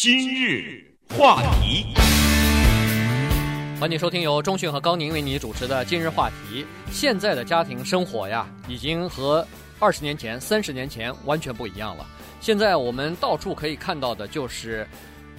今日话题，欢迎收听由中讯和高宁为你主持的今日话题。现在的家庭生活呀，已经和二十年前、三十年前完全不一样了。现在我们到处可以看到的就是，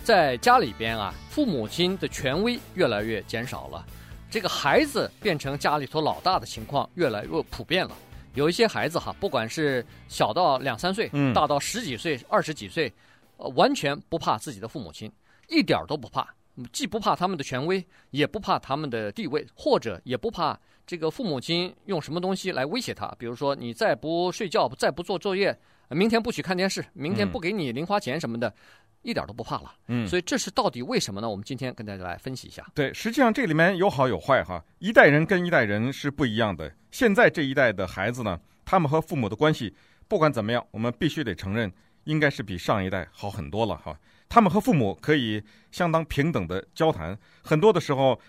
在家里边啊，父母亲的权威越来越减少了，这个孩子变成家里头老大的情况越来越普遍了。有一些孩子哈，不管是小到两三岁，嗯，大到十几岁、二十几岁，呃，完全不怕自己的父母亲，一点都不怕，既不怕他们的权威，也不怕他们的地位，或者也不怕这个父母亲用什么东西来威胁他，比如说你再不睡觉，再不做作业，明天不许看电视，明天不给你零花钱什么的。嗯一点都不怕了，嗯，所以这是到底为什么呢？我们今天跟大家来分析一下。对，实际上这里面有好有坏哈，一代人跟一代人是不一样的。现在这一代的孩子呢，他们和父母的关系，不管怎么样，我们必须得承认，应该是比上一代好很多了哈。他们和父母可以相当平等的交谈，很多的时候，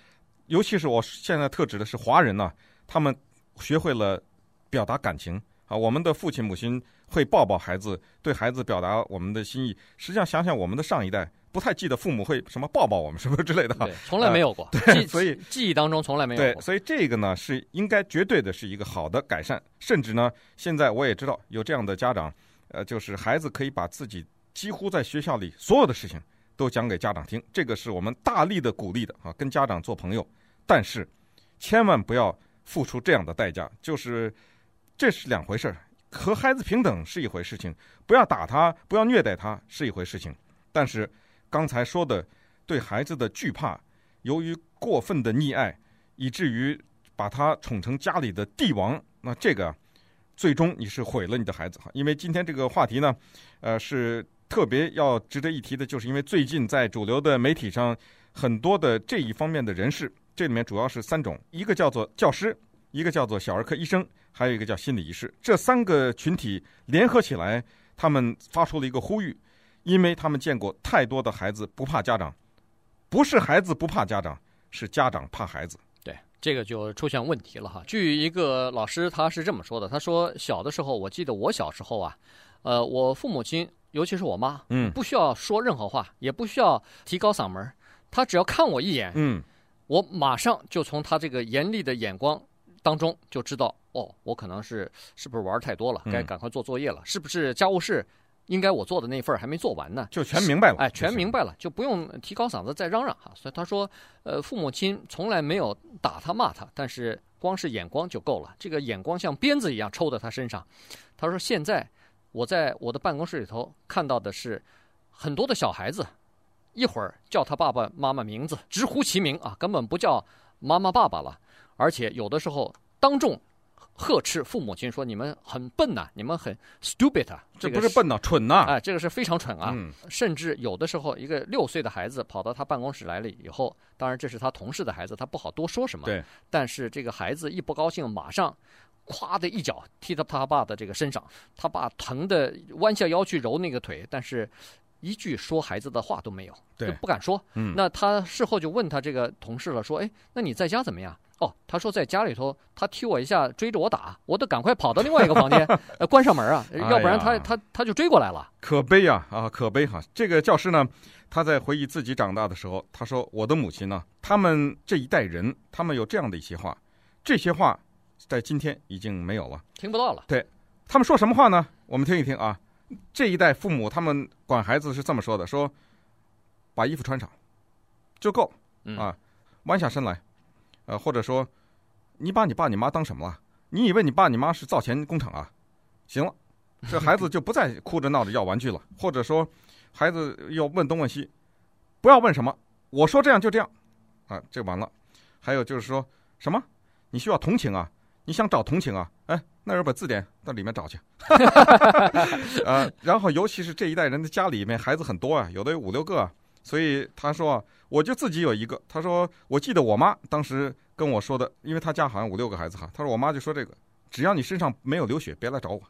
尤其是我现在特指的是华人呢，他们学会了表达感情。啊，我们的父亲母亲会抱抱孩子，对孩子表达我们的心意。实际上，想想我们的上一代，不太记得父母会什么抱抱我们什么之类的，对，从来没有过。呃、对，所以记忆当中从来没有过。对，所以这个呢是应该绝对的是一个好的改善。甚至呢，现在我也知道有这样的家长，呃，就是孩子可以把自己几乎在学校里所有的事情都讲给家长听，这个是我们大力的鼓励的啊，跟家长做朋友。但是千万不要付出这样的代价，就是。这是两回事儿，和孩子平等是一回事情，不要打他，不要虐待他是一回事情。但是刚才说的对孩子的惧怕，由于过分的溺爱，以至于把他宠成家里的帝王，那这个最终你是毁了你的孩子哈。因为今天这个话题呢，呃，是特别要值得一提的，就是因为最近在主流的媒体上，很多的这一方面的人士，这里面主要是三种，一个叫做教师。一个叫做小儿科医生，还有一个叫心理医师，这三个群体联合起来，他们发出了一个呼吁，因为他们见过太多的孩子不怕家长，不是孩子不怕家长，是家长怕孩子。对，这个就出现问题了哈。据一个老师他是这么说的，他说小的时候，我记得我小时候啊，呃，我父母亲，尤其是我妈，嗯，不需要说任何话，也不需要提高嗓门，他只要看我一眼，嗯，我马上就从他这个严厉的眼光。当中就知道哦，我可能是是不是玩太多了，该赶快做作业了，嗯、是不是家务事应该我做的那份还没做完呢？就全明白了，哎，全明白了，就不用提高嗓子再嚷嚷哈。所以他说，呃，父母亲从来没有打他骂他，但是光是眼光就够了，这个眼光像鞭子一样抽在他身上。他说，现在我在我的办公室里头看到的是很多的小孩子，一会儿叫他爸爸妈妈名字，直呼其名啊，根本不叫妈妈爸爸了。而且有的时候当众呵斥父母亲说：“你们很笨呐，你们很 stupid 啊，这不是笨呐，蠢呐！哎，这个是非常蠢啊！甚至有的时候，一个六岁的孩子跑到他办公室来了以后，当然这是他同事的孩子，他不好多说什么。对，但是这个孩子一不高兴，马上咵的一脚踢到他爸的这个身上，他爸疼的弯下腰去揉那个腿，但是一句说孩子的话都没有，就，不敢说。嗯，那他事后就问他这个同事了，说：“哎，那你在家怎么样？”哦，他说在家里头，他踢我一下，追着我打，我得赶快跑到另外一个房间，呃，关上门啊，要不然他、哎、他他就追过来了。可悲呀，啊，可悲哈！这个教师呢，他在回忆自己长大的时候，他说：“我的母亲呢，他们这一代人，他们有这样的一些话，这些话在今天已经没有了，听不到了。对，他们说什么话呢？我们听一听啊。这一代父母他们管孩子是这么说的：说，把衣服穿上，就够啊，弯下身来。”呃，或者说，你把你爸你妈当什么了？你以为你爸你妈是造钱工厂啊？行了，这孩子就不再哭着闹着要玩具了。或者说，孩子要问东问西，不要问什么，我说这样就这样，啊，这完了。还有就是说什么，你需要同情啊？你想找同情啊？哎，那有本字典到里面找去。呃，然后尤其是这一代人的家里面孩子很多啊，有的有五六个啊。所以他说，我就自己有一个。他说，我记得我妈当时跟我说的，因为他家好像五六个孩子哈。他说，我妈就说这个，只要你身上没有流血，别来找我。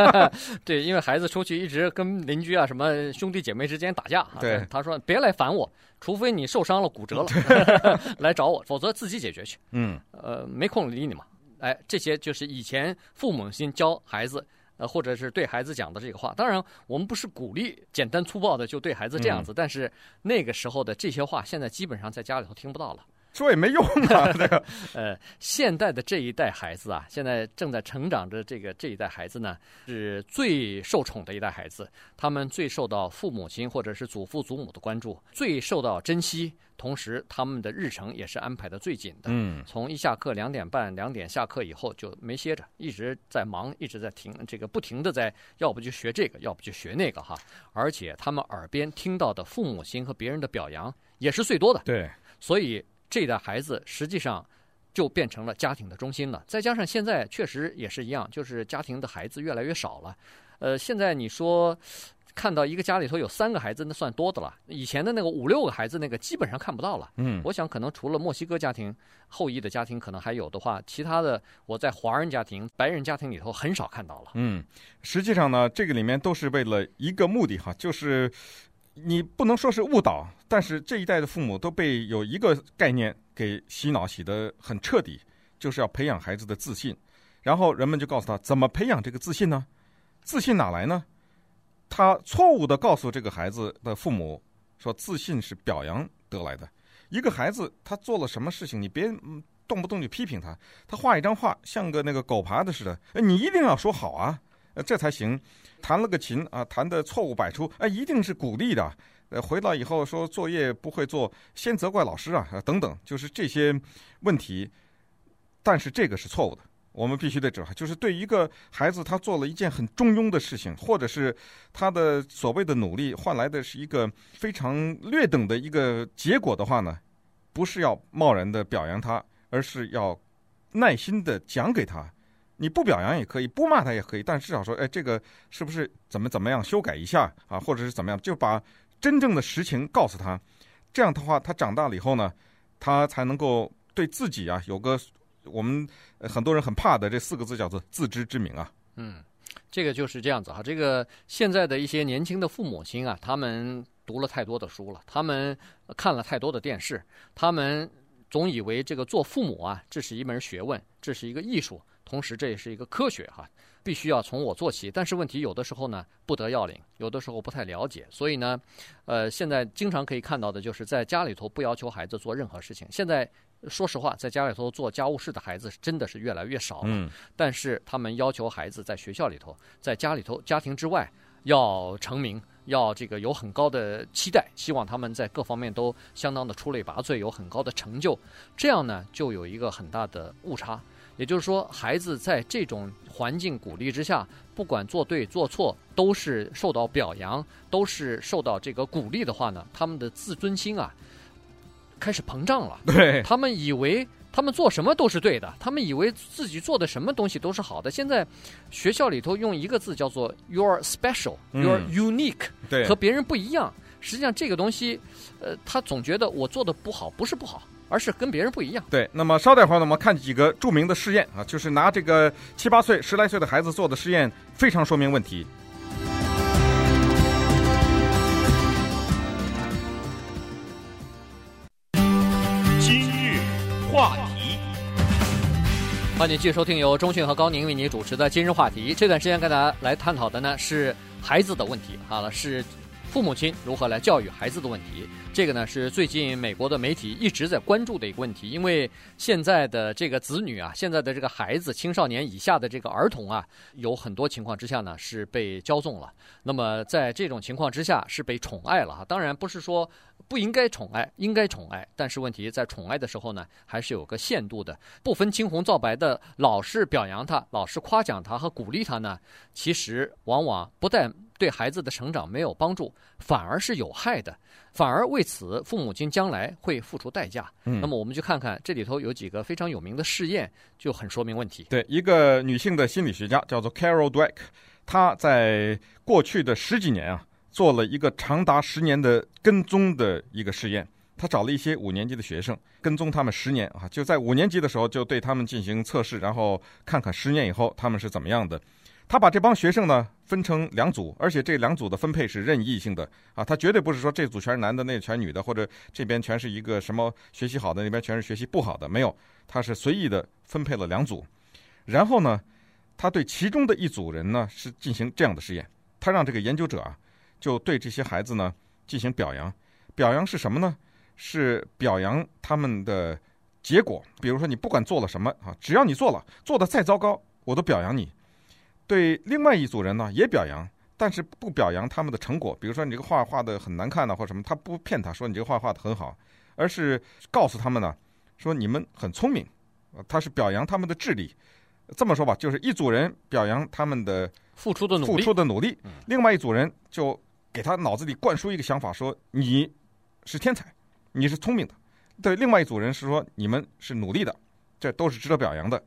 对，因为孩子出去一直跟邻居啊、什么兄弟姐妹之间打架。对，他说别来烦我，除非你受伤了、骨折了 来找我，否则自己解决去。嗯，呃，没空理你嘛。哎，这些就是以前父母亲教孩子。呃，或者是对孩子讲的这个话。当然，我们不是鼓励简单粗暴的就对孩子这样子，嗯、但是那个时候的这些话，现在基本上在家里头听不到了。说也没用啊，这个呃，现代的这一代孩子啊，现在正在成长着，这个这一代孩子呢，是最受宠的一代孩子，他们最受到父母亲或者是祖父祖母的关注，最受到珍惜，同时他们的日程也是安排的最紧的。嗯，从一下课两点半两点下课以后就没歇着，一直在忙，一直在停，这个不停的在，要不就学这个，要不就学那个哈，而且他们耳边听到的父母亲和别人的表扬也是最多的。对，所以。这一代孩子实际上就变成了家庭的中心了。再加上现在确实也是一样，就是家庭的孩子越来越少了。呃，现在你说看到一个家里头有三个孩子，那算多的了。以前的那个五六个孩子，那个基本上看不到了。嗯，我想可能除了墨西哥家庭后裔的家庭可能还有的话，其他的我在华人家庭、白人家庭里头很少看到了。嗯，实际上呢，这个里面都是为了一个目的哈，就是。你不能说是误导，但是这一代的父母都被有一个概念给洗脑洗得很彻底，就是要培养孩子的自信。然后人们就告诉他，怎么培养这个自信呢？自信哪来呢？他错误地告诉这个孩子的父母说，自信是表扬得来的。一个孩子他做了什么事情，你别动不动就批评他。他画一张画像个那个狗爬的似的，你一定要说好啊，呃这才行。弹了个琴啊，弹的错误百出，哎，一定是鼓励的。呃，回来以后说作业不会做，先责怪老师啊，等等，就是这些问题。但是这个是错误的，我们必须得知道，就是对一个孩子，他做了一件很中庸的事情，或者是他的所谓的努力换来的是一个非常劣等的一个结果的话呢，不是要贸然的表扬他，而是要耐心的讲给他。你不表扬也可以，不骂他也可以，但至少说，哎，这个是不是怎么怎么样修改一下啊，或者是怎么样，就把真正的实情告诉他。这样的话，他长大了以后呢，他才能够对自己啊有个我们很多人很怕的这四个字叫做自知之明啊。嗯，这个就是这样子哈。这个现在的一些年轻的父母亲啊，他们读了太多的书了，他们看了太多的电视，他们总以为这个做父母啊，这是一门学问，这是一个艺术。同时，这也是一个科学哈，必须要从我做起。但是问题有的时候呢，不得要领，有的时候不太了解。所以呢，呃，现在经常可以看到的就是在家里头不要求孩子做任何事情。现在说实话，在家里头做家务事的孩子真的是越来越少了。嗯。但是他们要求孩子在学校里头，在家里头、家庭之外要成名，要这个有很高的期待，希望他们在各方面都相当的出类拔萃，有很高的成就。这样呢，就有一个很大的误差。也就是说，孩子在这种环境鼓励之下，不管做对做错，都是受到表扬，都是受到这个鼓励的话呢，他们的自尊心啊，开始膨胀了。对，他们以为他们做什么都是对的，他们以为自己做的什么东西都是好的。现在学校里头用一个字叫做 “you're special”，“you're unique”，对，和别人不一样。实际上，这个东西，呃，他总觉得我做的不好，不是不好。而是跟别人不一样。对，那么稍待会儿呢，我们看几个著名的试验啊，就是拿这个七八岁、十来岁的孩子做的试验，非常说明问题。今日话题，欢迎继续收听由中讯和高宁为您主持的今日话题。这段时间跟大家来探讨的呢是孩子的问题，好了，是父母亲如何来教育孩子的问题。这个呢是最近美国的媒体一直在关注的一个问题，因为现在的这个子女啊，现在的这个孩子，青少年以下的这个儿童啊，有很多情况之下呢是被骄纵了。那么在这种情况之下是被宠爱了哈。当然不是说不应该宠爱，应该宠爱，但是问题在宠爱的时候呢，还是有个限度的，不分青红皂白的老是表扬他，老是夸奖他和鼓励他呢，其实往往不但对孩子的成长没有帮助，反而是有害的。反而为此，父母亲将来会付出代价。嗯，那么我们去看看这里头有几个非常有名的试验，就很说明问题。对，一个女性的心理学家叫做 Carol Dweck，她在过去的十几年啊，做了一个长达十年的跟踪的一个试验。他找了一些五年级的学生，跟踪他们十年啊，就在五年级的时候就对他们进行测试，然后看看十年以后他们是怎么样的。他把这帮学生呢分成两组，而且这两组的分配是任意性的啊，他绝对不是说这组全是男的，那全女的，或者这边全是一个什么学习好的，那边全是学习不好的，没有，他是随意的分配了两组，然后呢，他对其中的一组人呢是进行这样的实验，他让这个研究者啊就对这些孩子呢进行表扬，表扬是什么呢？是表扬他们的结果，比如说你不管做了什么啊，只要你做了，做得再糟糕，我都表扬你。对另外一组人呢也表扬，但是不表扬他们的成果，比如说你这个画画的很难看呢，或者什么，他不骗他说你这个画画的很好，而是告诉他们呢说你们很聪明，他是表扬他们的智力。这么说吧，就是一组人表扬他们的付出的努力，付出的努力，另外一组人就给他脑子里灌输一个想法，说你是天才，你是聪明的。对，另外一组人是说你们是努力的，这都是值得表扬的。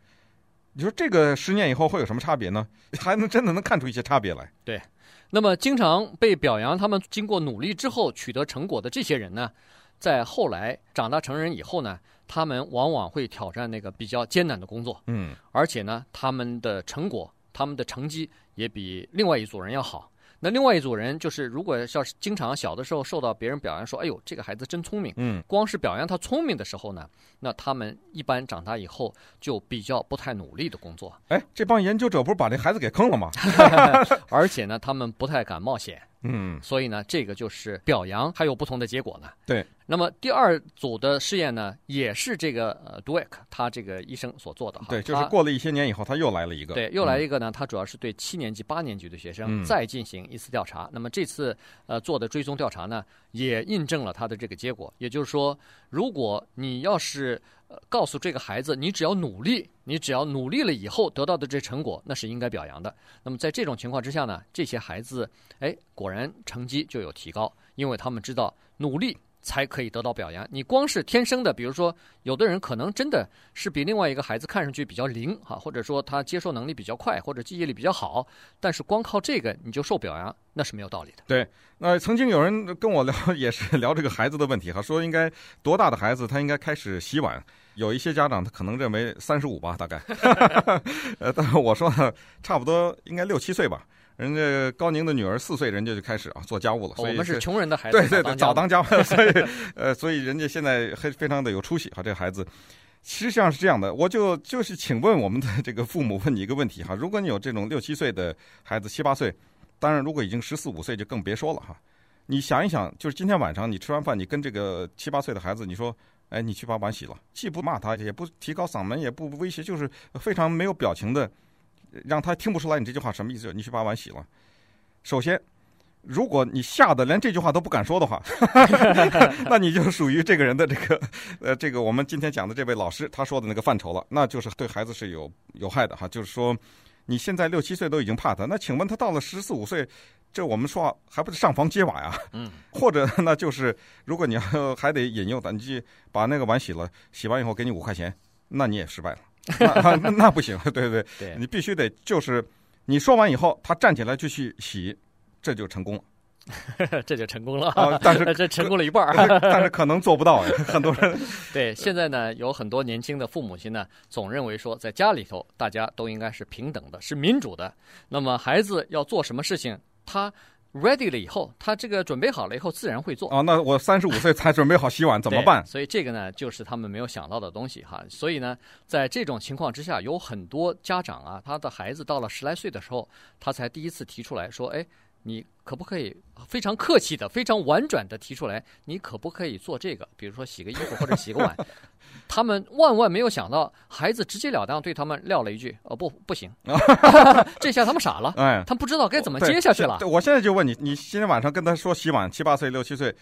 你说这个十年以后会有什么差别呢？还能真的能看出一些差别来？对，那么经常被表扬，他们经过努力之后取得成果的这些人呢，在后来长大成人以后呢，他们往往会挑战那个比较艰难的工作，嗯，而且呢，他们的成果、他们的成绩也比另外一组人要好。那另外一组人就是，如果要是经常小的时候受到别人表扬说：“哎呦，这个孩子真聪明。”嗯，光是表扬他聪明的时候呢，那他们一般长大以后就比较不太努力的工作。哎，这帮研究者不是把这孩子给坑了吗？而且呢，他们不太敢冒险。嗯，所以呢，这个就是表扬还有不同的结果呢。对。那么第二组的试验呢，也是这个呃 Dweck 他这个医生所做的哈。对，就是过了一些年以后，他又来了一个。对，又来一个呢，他主要是对七年级、八年级的学生再进行一次调查。嗯、那么这次呃做的追踪调查呢，也印证了他的这个结果。也就是说，如果你要是呃告诉这个孩子，你只要努力，你只要努力了以后得到的这成果，那是应该表扬的。那么在这种情况之下呢，这些孩子哎果然成绩就有提高，因为他们知道努力。才可以得到表扬。你光是天生的，比如说，有的人可能真的是比另外一个孩子看上去比较灵哈，或者说他接受能力比较快，或者记忆力比较好，但是光靠这个你就受表扬，那是没有道理的。对，那曾经有人跟我聊，也是聊这个孩子的问题哈，说应该多大的孩子他应该开始洗碗？有一些家长他可能认为三十五吧，大概，呃，但是我说，差不多应该六七岁吧。人家高宁的女儿四岁，人家就开始啊做家务了。所以我们是穷人的孩子，对对对，早当家务，所以 呃，所以人家现在非非常的有出息哈。这个孩子，实际上是这样的，我就就是请问我们的这个父母，问你一个问题哈：如果你有这种六七岁的孩子，七八岁，当然如果已经十四五岁就更别说了哈。你想一想，就是今天晚上你吃完饭，你跟这个七八岁的孩子，你说，哎，你去把碗洗了，既不骂他，也不提高嗓门，也不威胁，就是非常没有表情的。让他听不出来你这句话什么意思？你去把碗洗了。首先，如果你吓得连这句话都不敢说的话，那你就属于这个人的这个呃，这个我们今天讲的这位老师他说的那个范畴了，那就是对孩子是有有害的哈。就是说，你现在六七岁都已经怕他，那请问他到了十四五岁，这我们说话还不是上房揭瓦呀？嗯。或者那就是，如果你要还得引诱他，你去把那个碗洗了，洗完以后给你五块钱，那你也失败了。那那 那不行，对对对，你必须得就是你说完以后，他站起来就去洗，这就成功了，这就成功了。啊，但是这成功了一半，但是可能做不到，很多人。对，现在呢，有很多年轻的父母亲呢，总认为说，在家里头大家都应该是平等的，是民主的。那么孩子要做什么事情，他。Ready 了以后，他这个准备好了以后，自然会做。啊，那我三十五岁才准备好洗碗，怎么办？所以这个呢，就是他们没有想到的东西哈。所以呢，在这种情况之下，有很多家长啊，他的孩子到了十来岁的时候，他才第一次提出来说：“哎。”你可不可以非常客气的、非常婉转的提出来？你可不可以做这个？比如说洗个衣服或者洗个碗。他们万万没有想到，孩子直截了当对他们撂了一句：“哦，不，不行。”这下他们傻了，哎，他不知道该怎么接下去了。我现在就问你，你今天晚上跟他说洗碗，七八岁、六七岁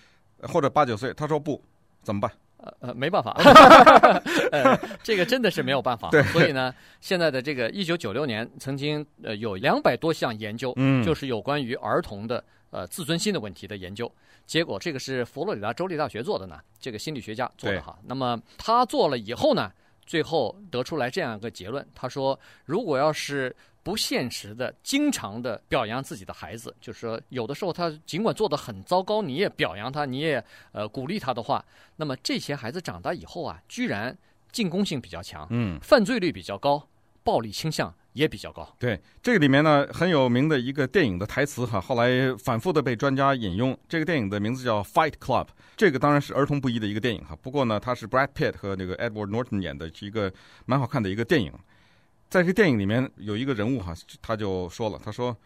或者八九岁，他说不，怎么办？呃呃，没办法，呃，这个真的是没有办法。对，所以呢，现在的这个一九九六年曾经呃有两百多项研究，嗯，就是有关于儿童的呃自尊心的问题的研究。结果这个是佛罗里达州立大学做的呢，这个心理学家做的哈。那么他做了以后呢，最后得出来这样一个结论，他说，如果要是不现实的、经常的表扬自己的孩子，就是说，有的时候他尽管做得很糟糕，你也表扬他，你也呃鼓励他的话，那么这些孩子长大以后啊，居然进攻性比较强，嗯，犯罪率比较高，暴力倾向也比较高。对，这个里面呢很有名的一个电影的台词哈，后来反复的被专家引用。这个电影的名字叫《Fight Club》，这个当然是儿童不宜的一个电影哈。不过呢，它是 Brad Pitt 和那个 Edward Norton 演的，是一个蛮好看的一个电影。在这电影里面有一个人物哈，他就说了，他说：“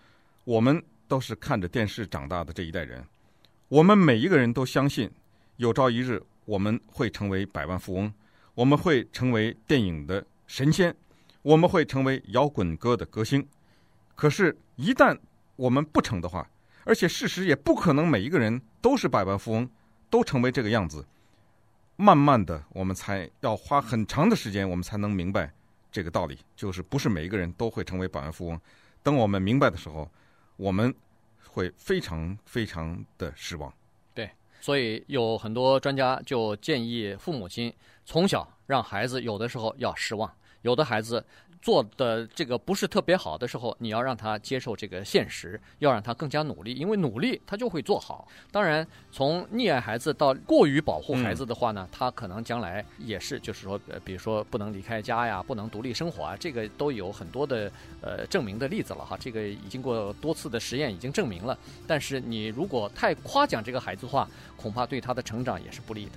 我们都是看着电视长大的这一代人，我们每一个人都相信，有朝一日我们会成为百万富翁，我们会成为电影的神仙，我们会成为摇滚歌的歌星。可是，一旦我们不成的话，而且事实也不可能每一个人都是百万富翁，都成为这个样子。慢慢的，我们才要花很长的时间，我们才能明白这个道理，就是不是每一个人都会成为百万富翁。等我们明白的时候，我们会非常非常的失望。对，所以有很多专家就建议父母亲从小让孩子有的时候要失望，有的孩子。做的这个不是特别好的时候，你要让他接受这个现实，要让他更加努力，因为努力他就会做好。当然，从溺爱孩子到过于保护孩子的话呢，他可能将来也是，就是说，比如说不能离开家呀，不能独立生活啊，这个都有很多的呃证明的例子了哈。这个已经过多次的实验已经证明了。但是你如果太夸奖这个孩子的话，恐怕对他的成长也是不利的。